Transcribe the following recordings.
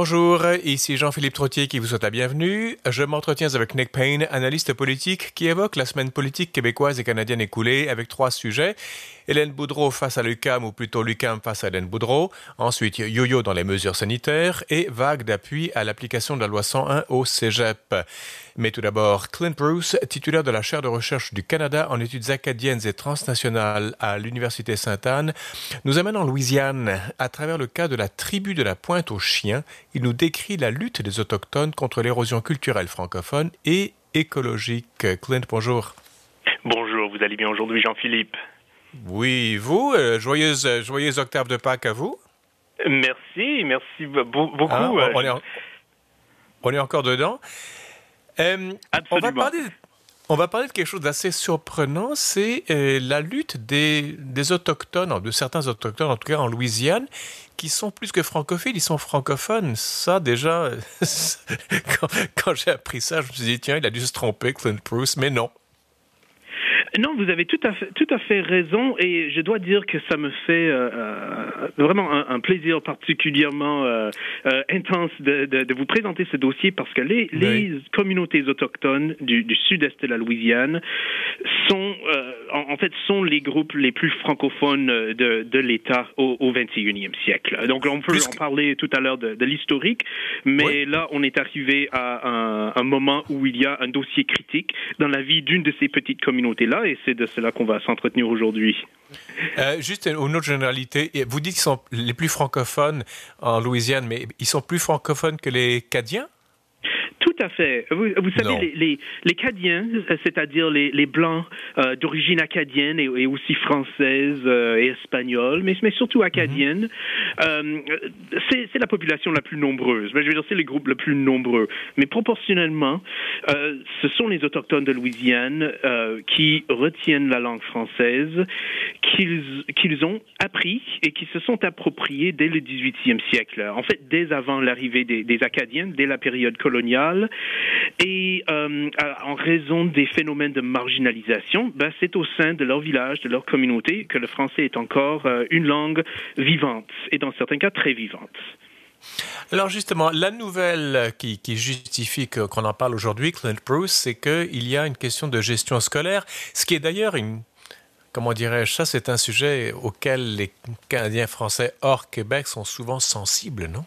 Bonjour, ici Jean-Philippe Trottier qui vous souhaite la bienvenue. Je m'entretiens avec Nick Payne, analyste politique, qui évoque la semaine politique québécoise et canadienne écoulée avec trois sujets. Hélène Boudreau face à l'UCAM, ou plutôt l'UCAM face à Hélène Boudreau. Ensuite, yo-yo dans les mesures sanitaires et vague d'appui à l'application de la loi 101 au cégep. Mais tout d'abord, Clint Bruce, titulaire de la chaire de recherche du Canada en études acadiennes et transnationales à l'Université Sainte-Anne, nous amène en Louisiane à travers le cas de la tribu de la Pointe aux Chiens. Il nous décrit la lutte des Autochtones contre l'érosion culturelle francophone et écologique. Clint, bonjour. Bonjour, vous allez bien aujourd'hui, Jean-Philippe? Oui, vous, euh, joyeuse, euh, joyeuse octave de Pâques à vous. Merci, merci beaucoup. Ah, euh, on, est encore dedans. on, va parler, on va parler de quelque chose d'assez surprenant, c'est la lutte des, des autochtones, de certains autochtones, en tout cas en Louisiane, qui sont plus que francophiles, ils sont francophones. Ça, déjà, quand, quand j'ai appris ça, je me suis dit, tiens, il a dû se tromper, Clint Bruce, mais non. Non, vous avez tout à fait, tout à fait raison et je dois dire que ça me fait euh, euh vraiment un, un, plaisir particulièrement euh, euh, intense de, de, de, vous présenter ce dossier parce que les, les communautés autochtones du, du sud-est de la Louisiane sont, euh, en, en, fait, sont les groupes les plus francophones de, de l'État au, au 21e siècle. Donc, on peut en parler tout à l'heure de, de l'historique, mais là, on est arrivé à un, un moment où il y a un dossier critique dans la vie d'une de ces petites communautés-là et c'est de cela qu'on va s'entretenir aujourd'hui. Euh, juste une autre généralité, vous dites qu'ils sont les plus francophones en Louisiane, mais ils sont plus francophones que les Cadiens? À fait. Vous, vous savez, les, les, les, Cadiens, c'est-à-dire les, les, Blancs euh, d'origine acadienne et, et, aussi française euh, et espagnole, mais, mais surtout acadienne, mm -hmm. euh, c'est la population la plus nombreuse. Je veux dire, c'est les groupes le plus nombreux. Mais proportionnellement, euh, ce sont les Autochtones de Louisiane euh, qui retiennent la langue française, qu'ils qu'ils ont appris et qui se sont appropriés dès le 18e siècle. En fait, dès avant l'arrivée des, des Acadiens, dès la période coloniale, et euh, en raison des phénomènes de marginalisation, ben, c'est au sein de leur village, de leur communauté, que le français est encore euh, une langue vivante, et dans certains cas très vivante. Alors justement, la nouvelle qui, justifie qu'on en parle aujourd'hui, Clint Bruce, c'est qu'il y a une question de gestion scolaire, ce qui est d'ailleurs une comment dirais-je ça, c'est un sujet auquel les Canadiens français hors Québec sont souvent sensibles, non?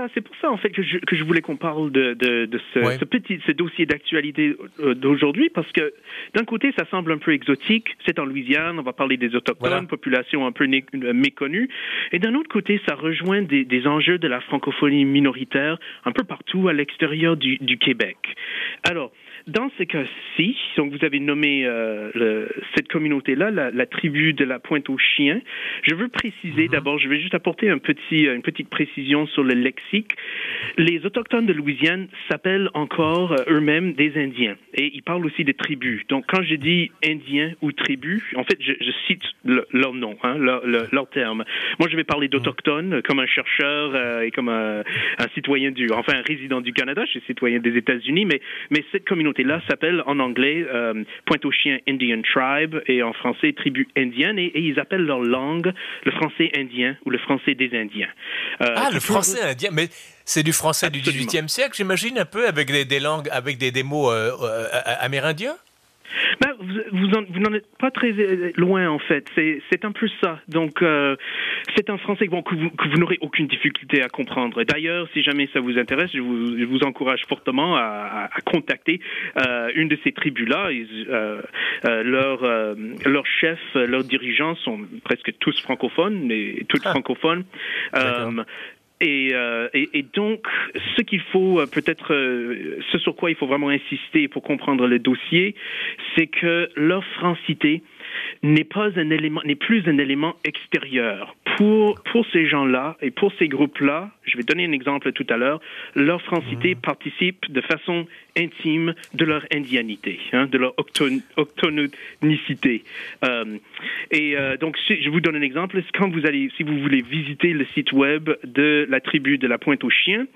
Ça, c'est pour ça en fait que je, que je voulais qu'on parle de, de, de ce, ouais. ce, petit ce dossier d'actualité euh, d'aujourd'hui parce que d'un côté ça semble un peu exotique, c'est en Louisiane, on va parler des autochtones, voilà. population un peu euh, méconnue, et d'un autre côté ça rejoint des, des enjeux de la francophonie minoritaire un peu partout à l'extérieur du, du Québec. Alors Dans ce cas-ci, donc vous avez nommé euh, le, cette communauté-là, la, la tribu de la Pointe aux Chiens. Je veux préciser, mm -hmm. d'abord, je vais juste apporter un petit, une petite précision sur le lexique. Les autochtones de Louisiane s'appellent encore euh, eux-mêmes des Indiens et ils parlent aussi des tribus. Donc, quand je dis Indiens ou tribus, en fait, je, je cite le, leur nom, hein, leur, leur, leur, terme. Moi, je vais parler d'autochtones euh, comme un chercheur euh, et comme un, un citoyen du, enfin, un résident du Canada, je suis citoyen des États-Unis, mais, mais cette communauté communauté-là s'appelle en anglais euh, Pointe aux chiens Indian Tribe et en français tribu indienne et, et, ils appellent leur langue le français indien ou le français des Indiens. Euh, ah, le français indien, mais c'est du français Absolument. du 18e siècle, j'imagine, un peu avec des, des, langues, avec des, des mots euh, euh amérindiens? Ben, vous, vous, en, vous n'en êtes pas très euh, loin en fait. C'est un peu ça. Donc euh, c'est un français bon, que vous, n'aurez aucune difficulté à comprendre. D'ailleurs, si jamais ça vous intéresse, je vous, je vous encourage fortement à, à, à contacter euh, une de ces tribus-là. Euh, euh, leurs euh, leur chefs, leurs dirigeants sont presque tous francophones, mais toutes ah. francophones. Et, euh, donc, ce qu'il faut euh, peut-être, euh, ce sur quoi il faut vraiment insister pour comprendre le dossier, c'est que francité n'est pas un élément, n'est plus un élément extérieur pour pour ces gens-là et pour ces groupes-là. Je vais donner un exemple tout à l'heure. Leur francité mmh. participe de façon intime de leur indianité, hein, de leur octonicité. Euh, et euh, donc, je vous donne un exemple. Quand vous allez, si vous voulez visiter le site web de la tribu de la Pointe aux Chiens,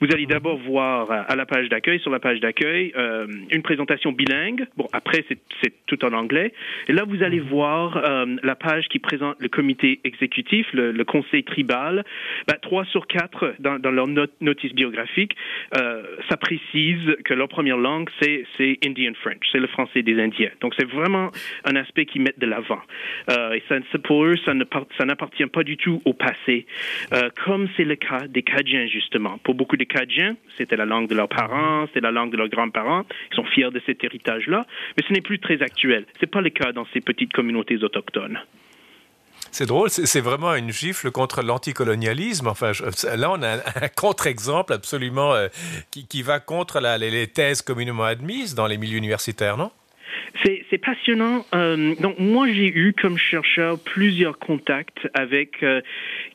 vous allez d'abord voir à la page d'accueil, sur la page d'accueil, euh, une présentation bilingue. Bon, après, c'est tout en anglais. Et là, vous allez voir euh, la page qui présente le comité exécutif, le, conseil tribal. Ben, trois sur quatre dans, dans leur notice biographique, euh, ça précise que leur première langue, c'est Indian French, c'est le français des Indiens. Donc, c'est vraiment un aspect qu'ils mettent de l'avant. Euh, et ça, pour eux, ça n'appartient pas du tout au passé, euh, comme c'est le cas des Cadiens, justement. Pour beaucoup de Cadiens, c'était la langue de leurs parents, c'est la langue de leurs grands-parents. Ils sont fiers de cet héritage-là, mais ce n'est plus très actuel. Ce n'est pas le cas dans ces petites communautés autochtones. C'est drôle, c'est vraiment une gifle contre l'anticolonialisme. Enfin, là, on a un, contre-exemple absolument euh, qui, va contre les thèses communément admises dans les milieux universitaires, non? C'est passionnant. Euh, donc moi j'ai eu comme chercheur plusieurs contacts avec euh,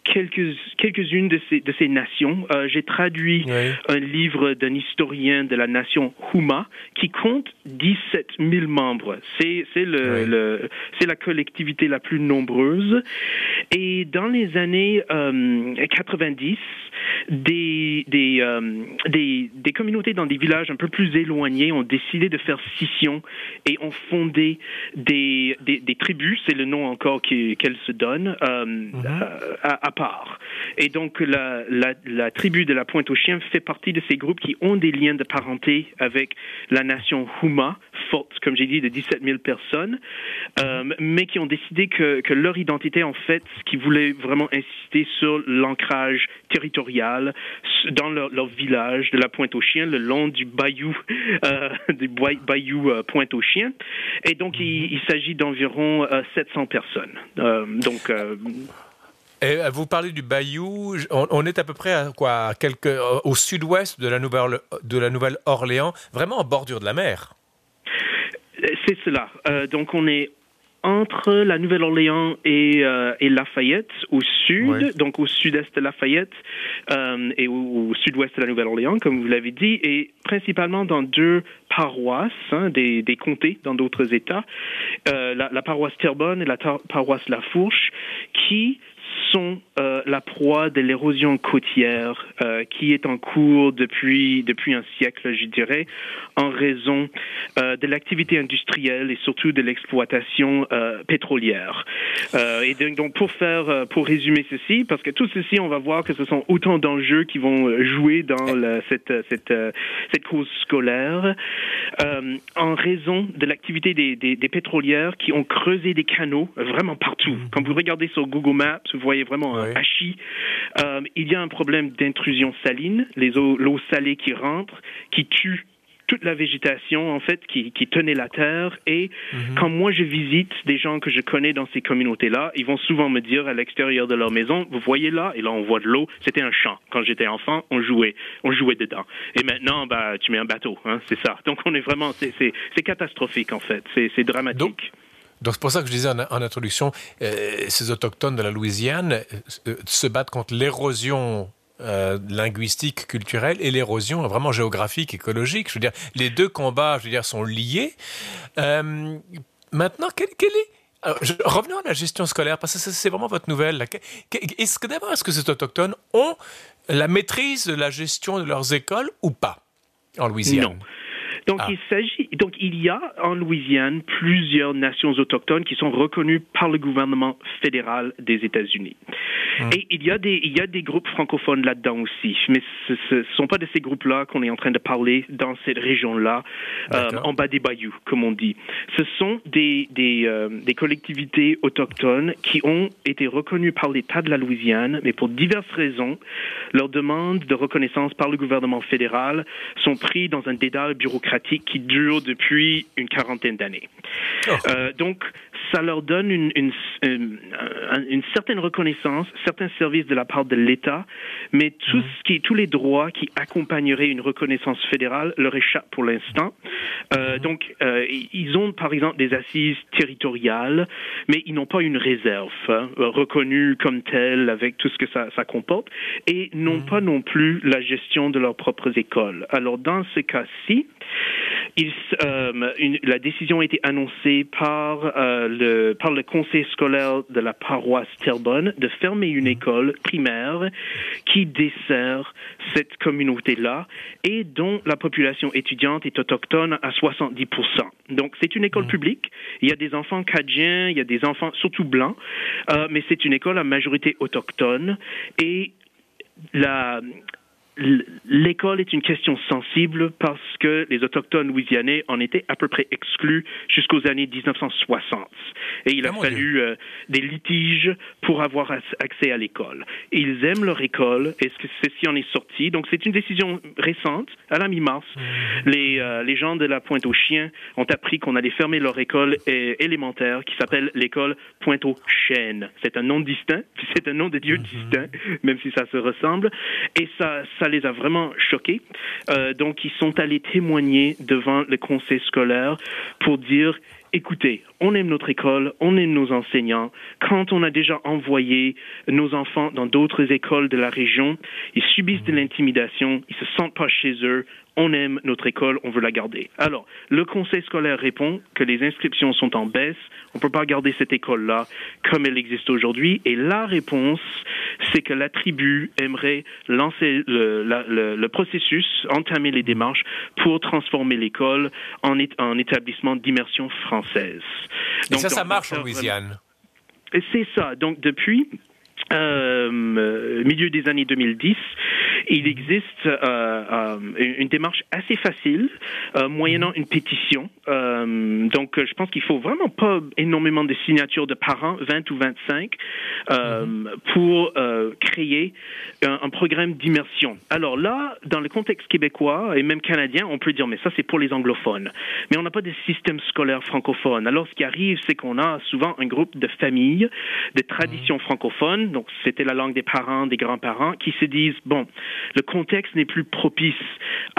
quelques quelques-unes de ces de ces nations. Euh, j'ai traduit un livre d'un historien de la nation Huma qui compte 17 000 membres. C'est c'est le, le c'est la collectivité la plus nombreuse. Et dans les années 90, des des, des des communautés dans des villages un peu plus éloignés ont décidé de faire scission et ont fondé des, des, tribus, c'est le nom encore qu'elles se donnent, euh, mhm. euh, à, part. Et donc la, la, tribu de la Pointe aux Chiens fait partie de ces groupes qui ont des liens de parenté avec la nation Huma, forte, comme j'ai dit, de 17 000 personnes, euh, mais qui ont décidé que, que leur identité, en fait, qui voulait vraiment insister sur l'ancrage territorial dans leur, leur, village de la Pointe aux Chiens, le long du bayou, du bayou Pointe aux Chiens. Et donc, il, il s'agit d'environ 700 euh, personnes. Euh, donc. Euh, et vous parlez du Bayou, on, est à peu près à quoi, quelques, au sud-ouest de la Nouvelle de la Nouvelle-Orléans, vraiment en bordure de la mer. C'est cela. donc on est entre la Nouvelle-Orléans et, euh, et, Lafayette au sud, donc au sud-est de Lafayette euh, et au, sud-ouest de la Nouvelle-Orléans, comme vous l'avez dit, et principalement dans deux paroisses, hein, des, des, comtés dans d'autres États, euh, la, la, paroisse Terrebonne et la paroisse La Fourche, qui sont euh, la proie de l'érosion côtière euh, qui est en cours depuis, depuis un siècle, je dirais, en raison euh, de l'activité industrielle et surtout de l'exploitation pétrolière. et donc, pour faire, pour résumer ceci, parce que tout ceci, on va voir que ce sont autant d'enjeux qui vont jouer dans cette, cette, cette cause scolaire, en raison de l'activité des, des, des, pétrolières qui ont creusé des canaux vraiment partout. Quand vous regardez sur Google Maps, vous voyez vraiment un hachis. Euh, il y a un problème d'intrusion saline, les eaux, l'eau salée qui rentre, qui tue toute la végétation en fait qui, qui tenait la terre. Et mhm. quand moi je visite des gens que je connais dans ces communautés là ils vont souvent me dire à l'extérieur de leur maison vous voyez là et là on voit de l'eau. C'était un champ. Quand j'étais enfant on jouait on jouait dedans. Et maintenant bah tu mets un bateau hein, c'est ça. Donc on est vraiment c'est catastrophique en fait. C'est c'est dramatique. Donc c'est pour ça que je disais en, introduction, euh, ces autochtones de la Louisiane euh, euh, se battent contre l'érosion linguistique, culturelle et l'érosion vraiment géographique, écologique. Je veux dire, les deux combats, je veux dire, sont liés. maintenant, quel, est revenons à la gestion scolaire, parce que c'est vraiment votre nouvelle. Est-ce que d'abord, est-ce que ces autochtones ont la maîtrise de la gestion de leurs écoles ou pas en Louisiane? Donc ah. il s'agit, donc il y a en Louisiane plusieurs nations autochtones qui sont reconnues par le gouvernement fédéral des États-Unis. Hmm. Et il y a des, il y a des groupes francophones là-dedans aussi, mais ce ne sont pas de ces groupes-là qu'on est en train de parler dans cette région-là, euh, en bas des bayous, comme on dit. Ce sont des, des, euh, des collectivités autochtones qui ont été reconnues par l'État de la Louisiane, mais pour diverses raisons, leurs demandes de reconnaissance par le gouvernement fédéral sont prises dans un dédale bureaucratique qui dure depuis une quarantaine d'années. Oh. Euh, donc, ça leur donne une, une, une, certaine reconnaissance, certains services de la part de l'État, mais tout mhm. ce qui, tous les droits qui accompagneraient une reconnaissance fédérale leur échappent pour l'instant. Euh, mhm. Donc, euh, ils ont par exemple des assises territoriales, mais ils n'ont pas une réserve hein, reconnue comme telle avec tout ce que ça, ça comporte, et n'ont mhm. pas non plus la gestion de leurs propres écoles. Alors, dans ce cas-ci, euh, la décision a été annoncée par, euh, le, par le conseil scolaire de la paroisse Terrebonne de fermer une école primaire qui dessert cette communauté-là et dont la population étudiante est autochtone à 70%. Donc c'est une école publique. Il y a des enfants cadiens, il y a des enfants surtout blancs, euh, mais c'est une école à majorité autochtone et la, l'école est une question sensible parce que les autochtones louisianais en étaient à peu près exclus jusqu'aux années 1960. Et il a ah, fallu euh, des litiges pour avoir accès à l'école. Ils aiment leur école et ceci en est sorti. Donc c'est une décision récente, à la mi-mars. Mmh. Les, euh, les gens de la Pointe-aux-Chiens ont appris qu'on allait fermer leur école élémentaire qui s'appelle l'école Pointe-aux-Chênes. C'est un nom distinct, c'est un nom de Dieu mmh. distinct, même si ça se ressemble. Et ça, ça ça les a vraiment choqués. Euh, donc, ils sont allés témoigner devant le conseil scolaire pour dire écoutez, on aime notre école, on aime nos enseignants. Quand on a déjà envoyé nos enfants dans d'autres écoles de la région, ils subissent de l'intimidation, ils se sentent pas chez eux, on aime notre école, on veut la garder. Alors, le conseil scolaire répond que les inscriptions sont en baisse, on ne peut pas garder cette école-là comme elle existe aujourd'hui, et la réponse, c'est que la tribu aimerait lancer le, processus, entamer les démarches pour transformer l'école en, en établissement d'immersion française. Et ça, ça marche en Louisiane. C'est ça. Donc, depuis euh, milieu des années 2010, il existe euh, euh, une démarche assez facile, euh, moyennant une pétition. Euh, donc, je pense qu'il faut vraiment pas énormément de signatures de parents, 20 ou 25, mhm. pour créer un, un programme d'immersion. Alors là, dans le contexte québécois et même canadien, on peut dire, mais ça c'est pour les anglophones. Mais on n'a pas de système scolaire francophone. Alors, ce qui arrive, c'est qu'on a souvent un groupe de familles, de traditions mhm. francophones donc c'était la langue des parents, des grands-parents, qui se disent, bon, le contexte n'est plus propice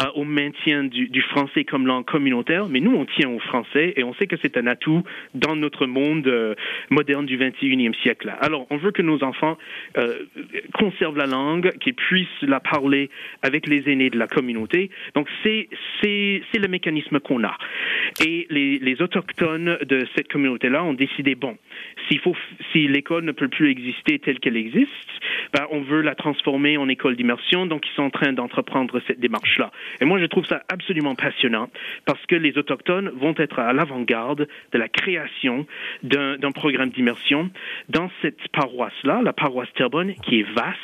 euh, au maintien du, français comme langue communautaire, mais nous, on tient au français et on sait que c'est un atout dans notre monde euh, moderne du 21e siècle. Alors, on veut que nos enfants euh, conservent la langue, qu'ils puissent la parler avec les aînés de la communauté. Donc, c'est, le mécanisme qu'on a. Et les autochtones de cette communauté-là ont décidé, bon, s'il faut, si l'école ne peut plus exister telle qu'elle existe, ben, on veut la transformer en école d'immersion, donc ils sont en train d'entreprendre cette démarche-là. Et moi, je trouve ça absolument passionnant parce que les autochtones vont être à l'avant-garde de la création d'un programme d'immersion dans cette paroisse-là, la paroisse Terrebonne, qui est vaste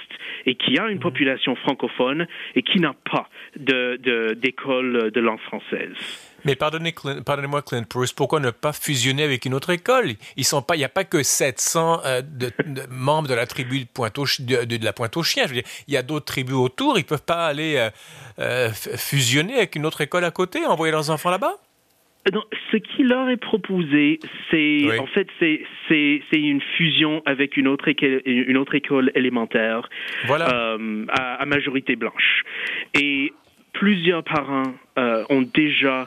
et qui a une mhm. population francophone et qui n'a pas d'école de, de langue française. Mais pardonnez-moi, pardonnez Clint Bruce, pourquoi ne pas fusionner avec une autre école? Ils sont pas, il n'y a pas que 700 euh, de, membres de la tribu de, Pointe de, de, la Pointe aux Chiens. Il y a d'autres tribus autour. Ils peuvent pas aller euh, euh, fusionner avec une autre école à côté, envoyer leurs enfants là-bas? Non, ce qui leur est proposé, c'est en fait c'est c'est une fusion avec une autre école, une autre école élémentaire voilà. à, à, majorité blanche. Et plusieurs parents ont déjà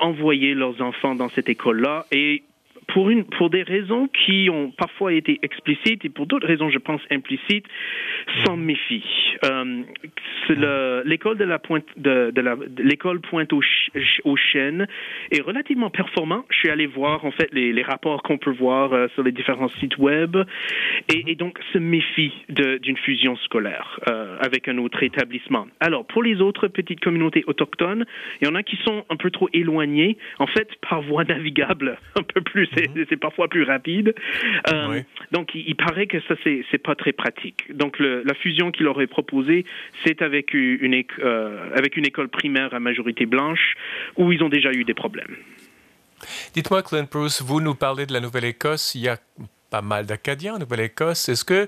envoyer leurs enfants dans cette école-là et pour, une, pour des raisons qui ont parfois été explicites et pour d'autres raisons, je pense, implicites, s'en méfie. Euh, l'école de la pointe de, de l'école pointe aux, aux chênes est relativement performant. Je suis allé voir en fait les, les rapports qu'on peut voir euh, sur les différents sites web et, et donc se méfie d'une fusion scolaire euh, avec un autre établissement. Alors pour les autres petites communautés autochtones, il y en a qui sont un peu trop éloignées, en fait par voie navigable, un peu plus. C'est parfois plus rapide. Euh, donc, il, paraît que ça, c'est pas très pratique. Donc, la fusion qu'il aurait proposée, c'est avec une, euh, avec une école primaire à majorité blanche où ils ont déjà eu des problèmes. Dites-moi, Clint Bruce, vous nous parlez de la Nouvelle-Écosse. Il y a pas mal d'Acadiens en Nouvelle-Écosse. Est-ce que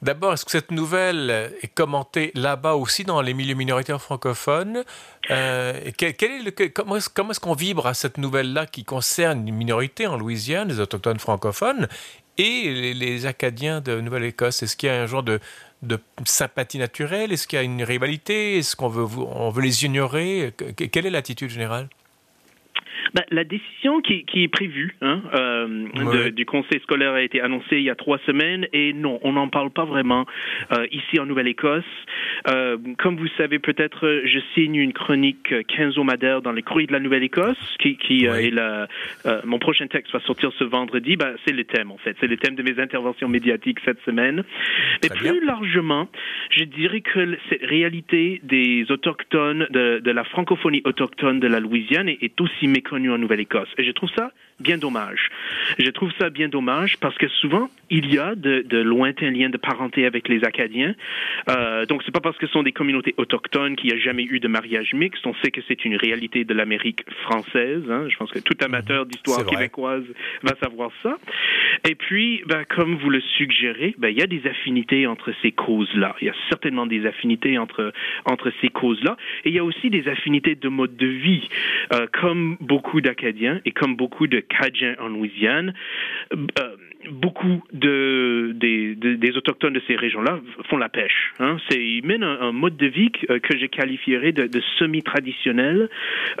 D'abord, est-ce que cette nouvelle est commentée là-bas aussi dans les milieux minoritaires francophones euh, quel, est le, Comment est-ce qu'on vibre à cette nouvelle-là qui concerne une minorité en Louisiane, les autochtones francophones et les, Acadiens de Nouvelle-Écosse? Est-ce qu'il y a un genre de, de sympathie naturelle? Est-ce qu'il y a une rivalité? Est-ce qu'on veut, on veut les ignorer? Quelle est l'attitude générale? Ben, la décision qui, qui, est prévue hein, euh, du conseil scolaire a été annoncée il y a trois semaines et non, on n'en parle pas vraiment euh, ici en Nouvelle-Écosse. Euh, comme vous savez peut-être, je signe une chronique quinzomadaire dans les courriers de la Nouvelle-Écosse qui, qui est la, mon prochain texte va sortir ce vendredi. Ben, c'est le thème en fait, c'est le thème de mes interventions médiatiques cette semaine. Mais plus largement, je dirais que cette réalité des autochtones de, de la francophonie autochtone de la Louisiane est, est aussi méconnue en Nouvelle-Écosse. Et je trouve ça bien dommage. Je trouve ça bien dommage parce que souvent, il y a de, de lointains liens de parenté avec les Acadiens. Euh, donc, c'est pas parce que ce sont des communautés autochtones qu'il n'y a jamais eu de mariage mixte. On sait que c'est une réalité de l'Amérique française. Hein. Je pense que tout amateur mhm. d'histoire québécoise va savoir ça. Et puis, ben, comme vous le suggérez, ben, il y a des affinités entre ces causes-là. Il y a certainement des affinités entre, entre ces causes-là. Et il y a aussi des affinités de mode de vie. Euh, comme beaucoup d'Acadiens et comme beaucoup de Cajun en Louisiane. Euh, beaucoup de, des, des, autochtones de ces régions-là font la pêche. Hein. Ils mènent un, mode de vie que, que je qualifierais de, de semi-traditionnel,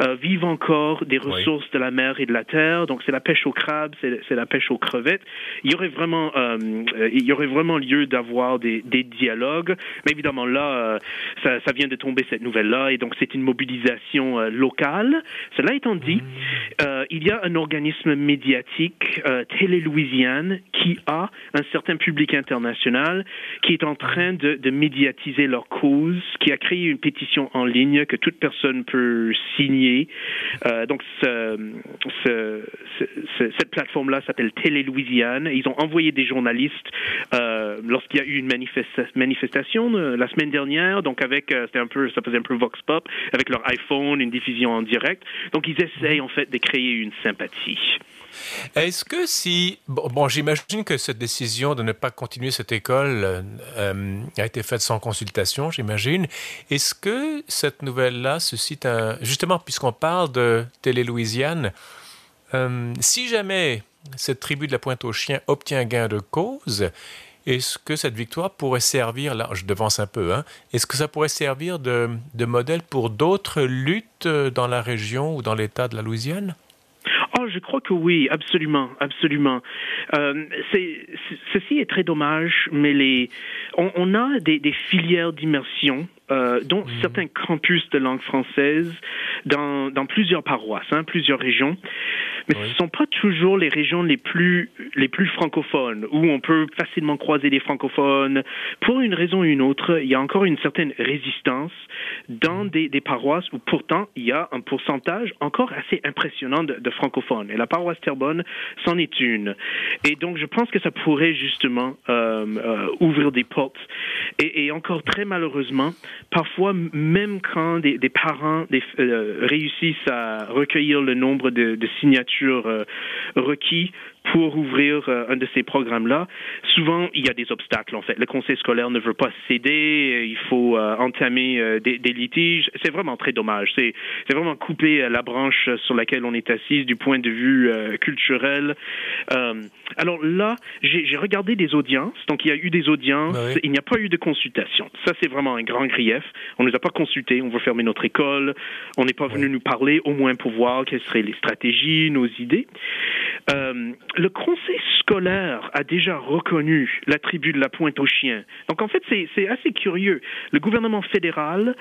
euh, vivent encore des ressources de la mer et de la terre. Donc c'est la pêche aux crabes, c'est la pêche aux crevettes. Il y aurait vraiment, euh, il y aurait vraiment lieu d'avoir des, des, dialogues. Mais évidemment là, euh, ça, ça, vient de tomber cette nouvelle-là et donc c'est une mobilisation euh, locale. Cela étant dit, mmh. euh, il y a un organisme médiatique, Télé Louisiane, qui a un certain public international qui est en train de, médiatiser leur cause, qui a créé une pétition en ligne que toute personne peut signer. Euh, donc, ce, ce, ce, cette plateforme-là s'appelle Télé Louisiane. Ils ont envoyé des journalistes euh, lorsqu'il y a eu une manifestation euh, la semaine dernière. Donc, avec, c'était un peu, ça faisait un peu vox pop, avec leur iPhone, une diffusion en direct. Donc, ils essayent en fait de créer une sympathie. Est-ce que si... Bon, j'imagine que cette décision de ne pas continuer cette école euh, euh, a été faite sans consultation, j'imagine. Est-ce que cette nouvelle-là suscite un... Justement, puisqu'on parle de Télé-Louisiane, euh, si jamais cette tribu de la Pointe-aux-Chiens obtient gain de cause, est-ce que cette victoire pourrait servir, là je devance un peu, hein, est-ce que ça pourrait servir de, de modèle pour d'autres luttes dans la région ou dans l'État de la Louisiane? Oh, je crois que oui, absolument, absolument. Euh, ceci est très dommage, mais les, on, on a des, des filières d'immersion euh, dont mmh. certains campus de langue française dans, dans plusieurs paroisses, hein, plusieurs régions. Mais ce ne sont pas toujours les régions les plus, les plus francophones, où on peut facilement croiser des francophones. Pour une raison ou une autre, il y a encore une certaine résistance dans mmh. des, des paroisses où pourtant il y a un pourcentage encore assez impressionnant de, de francophones. Et la paroisse Terrebonne c'en est une. Et donc je pense que ça pourrait justement euh, euh, ouvrir des portes. Et, et encore très malheureusement, parfois, même quand des, des parents des, euh, réussissent à recueillir le nombre de, de signatures euh, requis pour ouvrir euh, un de ces programmes-là, souvent il y a des obstacles en fait. Le conseil scolaire ne veut pas céder, il faut euh, entamer euh, des, des, litiges. C'est vraiment très dommage. C'est vraiment couper la branche sur laquelle on est assis du point de vue culturel. alors là, j'ai regardé des audiences. Donc il y a eu des audiences. Ah oui. Il n'y a pas eu de consultation. Ça c'est vraiment un grand grief. On ne nous a pas consultés. On veut fermer notre école. On n'est pas venu oui. nous parler, au moins pour voir quelles seraient les stratégies, nos idées. Le conseil scolaire a déjà reconnu la tribu de la Pointe aux Chiens. Donc en fait, c'est assez curieux. Le gouvernement fédéral,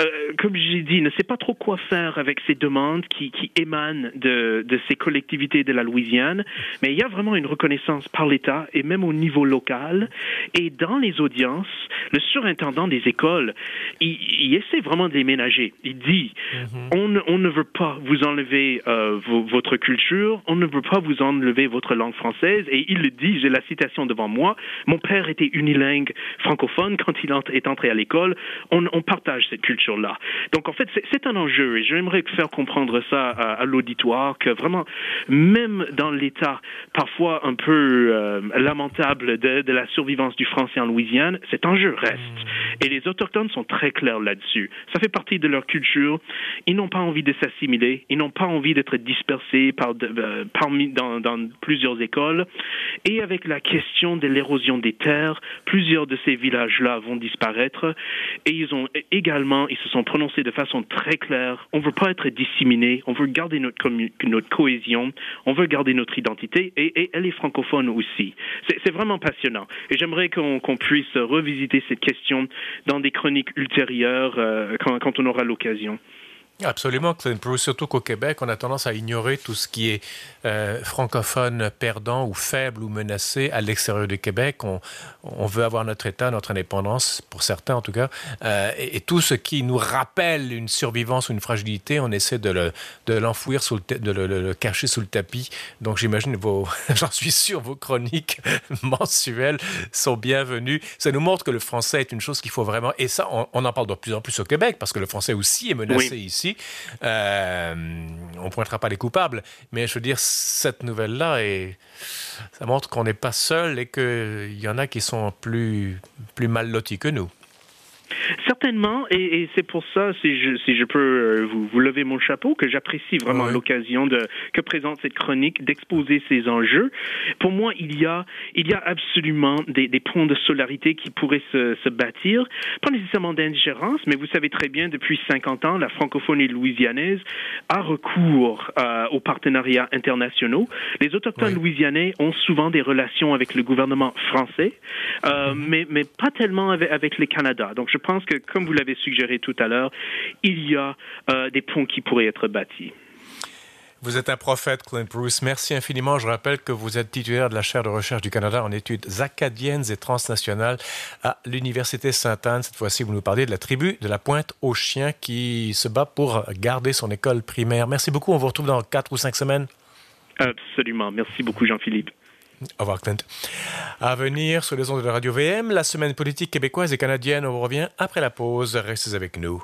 euh, comme j'ai dit, ne sait pas trop quoi faire avec ces demandes qui, qui émanent de, de, ces collectivités de la Louisiane, mais il y a vraiment une reconnaissance par l'État et même au niveau local. Et dans les audiences, le surintendant des écoles, il, il essaie vraiment de les ménager. Il dit, mm -hmm. on, on, ne veut pas vous enlever euh, votre culture, on ne veut pas vous enlever votre langue française. Et il le dit, j'ai la citation devant moi, mon père était unilingue francophone quand il est entré à l'école. On, partage cette culture-là. Donc en fait, c'est un enjeu et j'aimerais faire comprendre ça à, l'auditoire que vraiment, même dans l'état parfois un peu euh, lamentable de, de, la survivance du français en Louisiane, cet enjeu reste. Mmh. Et les autochtones sont très clairs là-dessus. Ça fait partie de leur culture. Ils n'ont pas envie de s'assimiler. Ils n'ont pas envie d'être dispersés par, euh, parmi, dans, dans plusieurs écoles. Et avec la question de l'érosion des terres, plusieurs de ces villages-là vont disparaître. Et ils ont également, ils se sont prononcés de façon très claire. On ne veut pas être disséminés. On veut garder notre, notre cohésion. On veut garder notre identité. Et, elle est francophone aussi. C'est vraiment passionnant. Et j'aimerais qu'on puisse revisiter cette question dans des chroniques ultérieures euh, quand on aura l'occasion. Absolument, surtout qu'au Québec, on a tendance à ignorer tout ce qui est euh, francophone perdant ou faible ou menacé à l'extérieur du Québec. On, on, veut avoir notre État, notre indépendance, pour certains en tout cas, euh, et, et, tout ce qui nous rappelle une survivance ou une fragilité, on essaie de l'enfouir, le, de, le, le, le, cacher sous le tapis. Donc j'imagine, vos, j'en suis sûr, vos chroniques mensuelles sont bienvenues. Ça nous montre que le français est une chose qu'il faut vraiment, et ça, on, on, en parle de plus en plus au Québec, parce que le français aussi est menacé oui. ici. Euh, on pointera pas les coupables, mais je veux dire, cette nouvelle-là, et ça montre qu'on n'est pas seul et qu'il y en a qui sont plus mal lotis que nous. Certainement, et, et c'est pour ça, si je, si je peux euh, vous, vous lever mon chapeau, que j'apprécie vraiment l'occasion de que présente cette chronique, d'exposer ces enjeux. Pour moi, il y a, il y a absolument des, des ponts de solidarité qui pourraient se, se bâtir, pas nécessairement d'indigérence, mais vous savez très bien, depuis 50 ans, la francophonie louisianaise a recours euh, aux partenariats internationaux. Les autochtones oui. louisianais ont souvent des relations avec le gouvernement français, euh, mm -hmm. mais, mais pas tellement avec, avec les Canada. Donc, je pense que, comme vous l'avez suggéré tout à l'heure, il y a euh, des ponts qui pourraient être bâtis. Vous êtes un prophète, Clint Bruce. Merci infiniment. Je rappelle que vous êtes titulaire de la chaire de recherche du Canada en études acadiennes et transnationales à l'Université Sainte-Anne. Cette fois-ci, vous nous parlez de la tribu de la Pointe aux Chiens qui se bat pour garder son école primaire. Merci beaucoup. On vous retrouve dans quatre ou cinq semaines. Absolument. Merci beaucoup, Jean-Philippe. Clint. À venir sur les ondes de la radio VM, la semaine politique québécoise et canadienne, on revient après la pause. Restez avec nous.